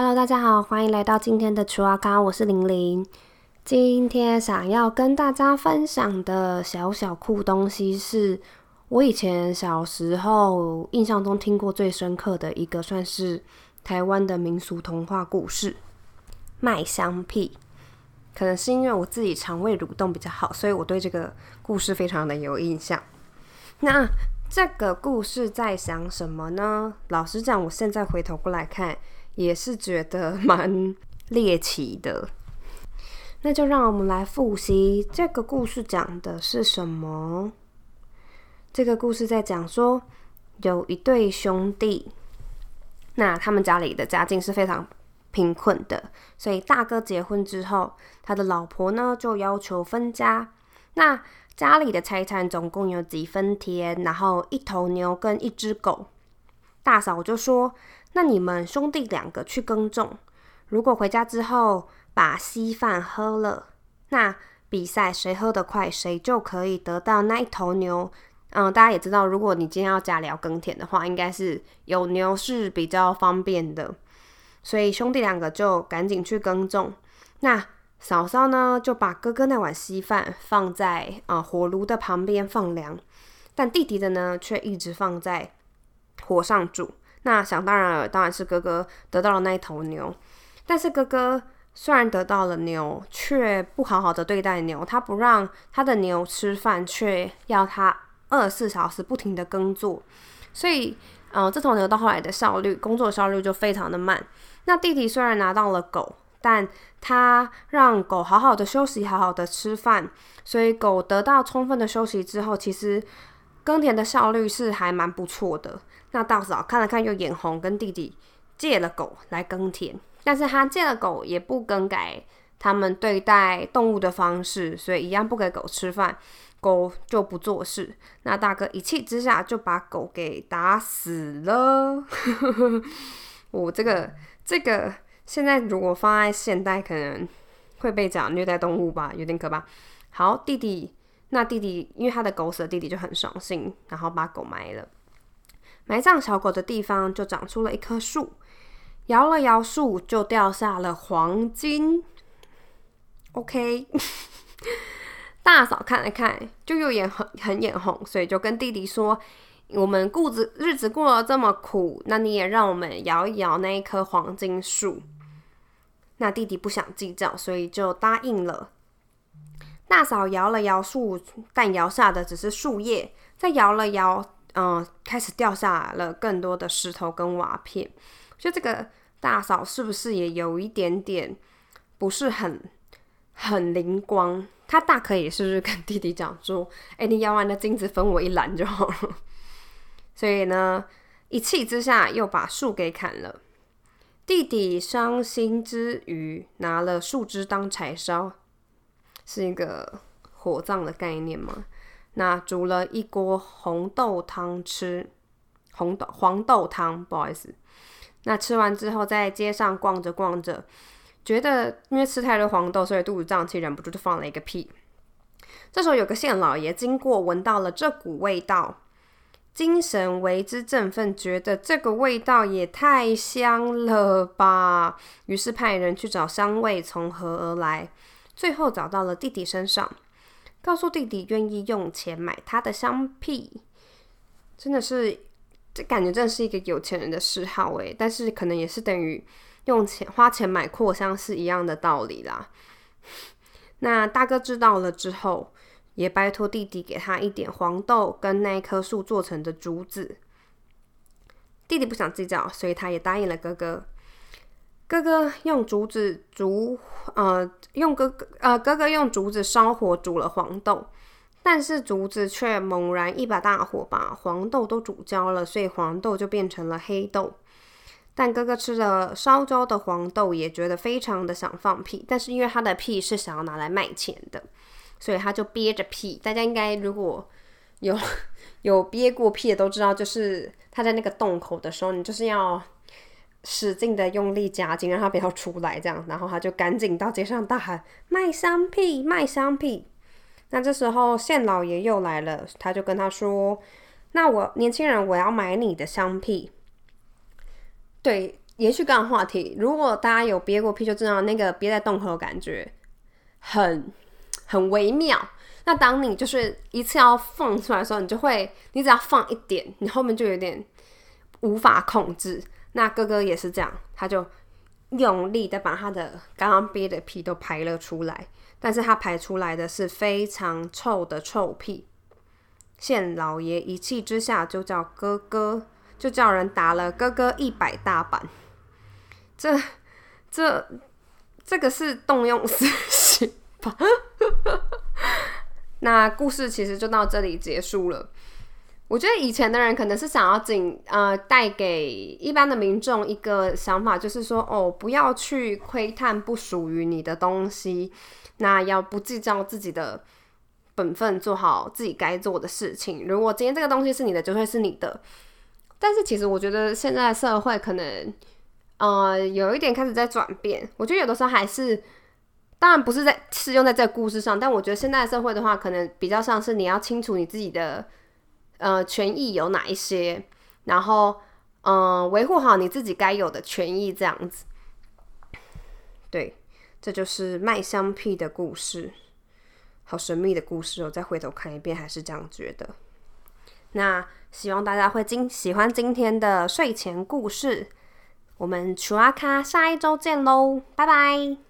Hello，大家好，欢迎来到今天的厨阿咖，我是玲玲。今天想要跟大家分享的小小酷东西，是我以前小时候印象中听过最深刻的一个，算是台湾的民俗童话故事——麦香屁。可能是因为我自己肠胃蠕动比较好，所以我对这个故事非常的有印象。那这个故事在讲什么呢？老实讲，我现在回头过来看，也是觉得蛮猎奇的。那就让我们来复习这个故事讲的是什么。这个故事在讲说，有一对兄弟，那他们家里的家境是非常。贫困的，所以大哥结婚之后，他的老婆呢就要求分家。那家里的财产总共有几分田，然后一头牛跟一只狗。大嫂就说：“那你们兄弟两个去耕种，如果回家之后把稀饭喝了，那比赛谁喝得快，谁就可以得到那一头牛。”嗯，大家也知道，如果你今天要加聊耕田的话，应该是有牛是比较方便的。所以兄弟两个就赶紧去耕种。那嫂嫂呢，就把哥哥那碗稀饭放在啊火炉的旁边放凉，但弟弟的呢，却一直放在火上煮。那想当然了，当然是哥哥得到了那一头牛。但是哥哥虽然得到了牛，却不好好的对待牛，他不让他的牛吃饭，却要他二十四小时不停的耕作。所以，嗯，这头牛到后来的效率，工作效率就非常的慢。那弟弟虽然拿到了狗，但他让狗好好的休息，好好的吃饭，所以狗得到充分的休息之后，其实耕田的效率是还蛮不错的。那大嫂看了看又眼红，跟弟弟借了狗来耕田，但是他借了狗也不更改他们对待动物的方式，所以一样不给狗吃饭，狗就不做事。那大哥一气之下就把狗给打死了。我这个。这个现在如果放在现代，可能会被讲虐待动物吧，有点可怕。好，弟弟，那弟弟因为他的狗死了，弟弟就很伤心，然后把狗埋了。埋葬小狗的地方就长出了一棵树，摇了摇树，就掉下了黄金。OK，大嫂看了看，就又眼很很眼红，所以就跟弟弟说。我们故子日子过得这么苦，那你也让我们摇一摇那一棵黄金树。那弟弟不想计较，所以就答应了。大嫂摇了摇树，但摇下的只是树叶。再摇了摇，嗯，开始掉下了更多的石头跟瓦片。就这个大嫂是不是也有一点点不是很很灵光？她大可以是不是跟弟弟讲说：“哎，你摇完的金子分我一篮就好了。”所以呢，一气之下又把树给砍了。弟弟伤心之余，拿了树枝当柴烧，是一个火葬的概念吗？那煮了一锅红豆汤吃，红豆黄豆汤，不好意思。那吃完之后，在街上逛着逛着，觉得因为吃太多黄豆，所以肚子胀气，忍不住就放了一个屁。这时候有个县老爷经过，闻到了这股味道。精神为之振奋，觉得这个味道也太香了吧！于是派人去找香味从何而来，最后找到了弟弟身上，告诉弟弟愿意用钱买他的香屁。真的是，这感觉真的是一个有钱人的嗜好诶，但是可能也是等于用钱花钱买扩香是一样的道理啦。那大哥知道了之后。也拜托弟弟给他一点黄豆跟那一棵树做成的竹子。弟弟不想计较，所以他也答应了哥哥。哥哥用竹子煮，呃，用哥哥呃哥哥用竹子烧火煮了黄豆，但是竹子却猛然一把大火把黄豆都煮焦了，所以黄豆就变成了黑豆。但哥哥吃了烧焦的黄豆，也觉得非常的想放屁，但是因为他的屁是想要拿来卖钱的。所以他就憋着屁，大家应该如果有有憋过屁的都知道，就是他在那个洞口的时候，你就是要使劲的用力夹紧，让他不要出来，这样，然后他就赶紧到街上大喊卖香屁，卖香屁。那这时候县老爷又来了，他就跟他说：“那我年轻人，我要买你的香屁。”对，延续刚刚话题，如果大家有憋过屁，就知道那个憋在洞口的感觉很很微妙。那当你就是一次要放出来的时候，你就会，你只要放一点，你后面就有点无法控制。那哥哥也是这样，他就用力的把他的刚刚憋的屁都排了出来，但是他排出来的是非常臭的臭屁。县老爷一气之下就叫哥哥，就叫人打了哥哥一百大板。这这这个是动用私刑吧？那故事其实就到这里结束了。我觉得以前的人可能是想要仅呃带给一般的民众一个想法，就是说哦，不要去窥探不属于你的东西，那要不计较自己的本分，做好自己该做的事情。如果今天这个东西是你的，就会是你的。但是其实我觉得现在社会可能呃有一点开始在转变。我觉得有的时候还是。当然不是在适用在这个故事上，但我觉得现在社会的话，可能比较像是你要清楚你自己的呃权益有哪一些，然后嗯维护好你自己该有的权益这样子。对，这就是卖香屁的故事，好神秘的故事哦！再回头看一遍，还是这样觉得。那希望大家会今喜欢今天的睡前故事，我们楚阿卡下一周见喽，拜拜。